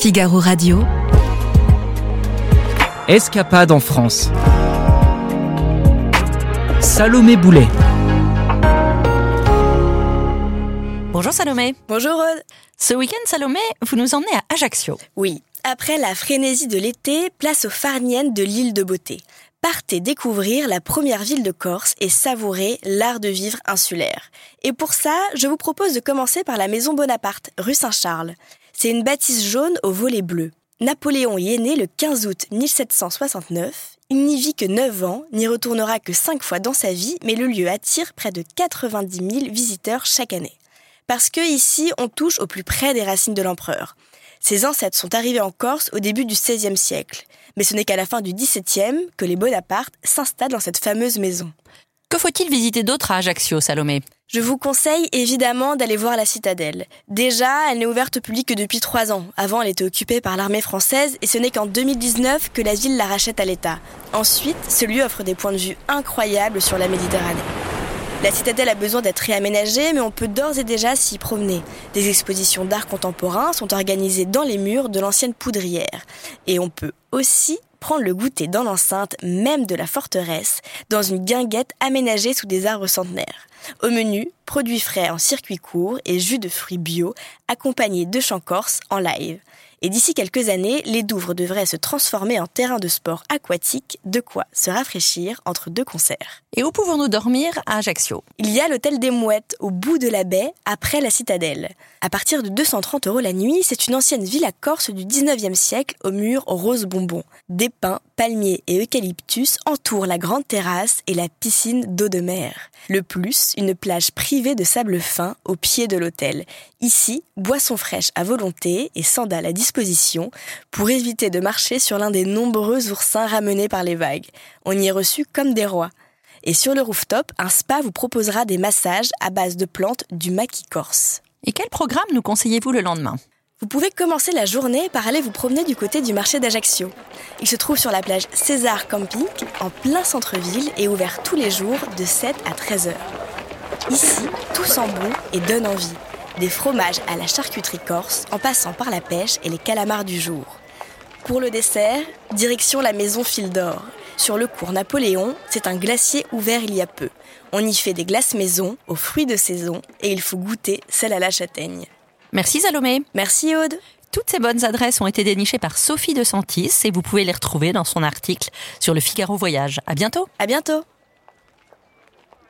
Figaro Radio. Escapade en France. Salomé Boulet. Bonjour Salomé. Bonjour Aude. Ce week-end, Salomé, vous nous emmenez à Ajaccio. Oui, après la frénésie de l'été, place aux farniennes de l'île de Beauté. Partez découvrir la première ville de Corse et savourer l'art de vivre insulaire. Et pour ça, je vous propose de commencer par la maison Bonaparte, rue Saint-Charles. C'est une bâtisse jaune au volet bleu. Napoléon y est né le 15 août 1769. Il n'y vit que 9 ans, n'y retournera que 5 fois dans sa vie, mais le lieu attire près de 90 000 visiteurs chaque année. Parce que ici, on touche au plus près des racines de l'empereur. Ses ancêtres sont arrivés en Corse au début du XVIe siècle, mais ce n'est qu'à la fin du XVIIe que les Bonaparte s'installent dans cette fameuse maison. Que faut-il visiter d'autre à Ajaccio, Salomé? Je vous conseille évidemment d'aller voir la citadelle. Déjà, elle n'est ouverte au public que depuis trois ans. Avant, elle était occupée par l'armée française et ce n'est qu'en 2019 que la ville la rachète à l'État. Ensuite, ce lieu offre des points de vue incroyables sur la Méditerranée. La citadelle a besoin d'être réaménagée, mais on peut d'ores et déjà s'y promener. Des expositions d'art contemporain sont organisées dans les murs de l'ancienne poudrière. Et on peut aussi prendre le goûter dans l'enceinte même de la forteresse, dans une guinguette aménagée sous des arbres centenaires. Au menu, produits frais en circuit court et jus de fruits bio, accompagnés de chants corse en live. Et d'ici quelques années, les Douvres devraient se transformer en terrain de sport aquatique, de quoi se rafraîchir entre deux concerts. Et où pouvons-nous dormir à Ajaccio? Il y a l'hôtel des Mouettes, au bout de la baie, après la citadelle. À partir de 230 euros la nuit, c'est une ancienne villa corse du 19e siècle aux murs rose bonbon. Des pins, palmiers et eucalyptus entourent la grande terrasse et la piscine d'eau de mer. Le plus, une plage privée de sable fin au pied de l'hôtel. Ici, boissons fraîches à volonté et sandales à disposition pour éviter de marcher sur l'un des nombreux oursins ramenés par les vagues. On y est reçu comme des rois. Et sur le rooftop, un spa vous proposera des massages à base de plantes du maquis corse. Et quel programme nous conseillez-vous le lendemain? Vous pouvez commencer la journée par aller vous promener du côté du marché d'Ajaccio. Il se trouve sur la plage César Camping, en plein centre-ville et ouvert tous les jours de 7 à 13 heures. Ici, tout sent bon et donne envie. Des fromages à la charcuterie corse, en passant par la pêche et les calamars du jour. Pour le dessert, direction la maison Fil d'Or. Sur le cours Napoléon, c'est un glacier ouvert il y a peu. On y fait des glaces maison aux fruits de saison et il faut goûter celle à la châtaigne. Merci Salomé. Merci Aude. Toutes ces bonnes adresses ont été dénichées par Sophie de Santis et vous pouvez les retrouver dans son article sur le Figaro Voyage. À bientôt. À bientôt.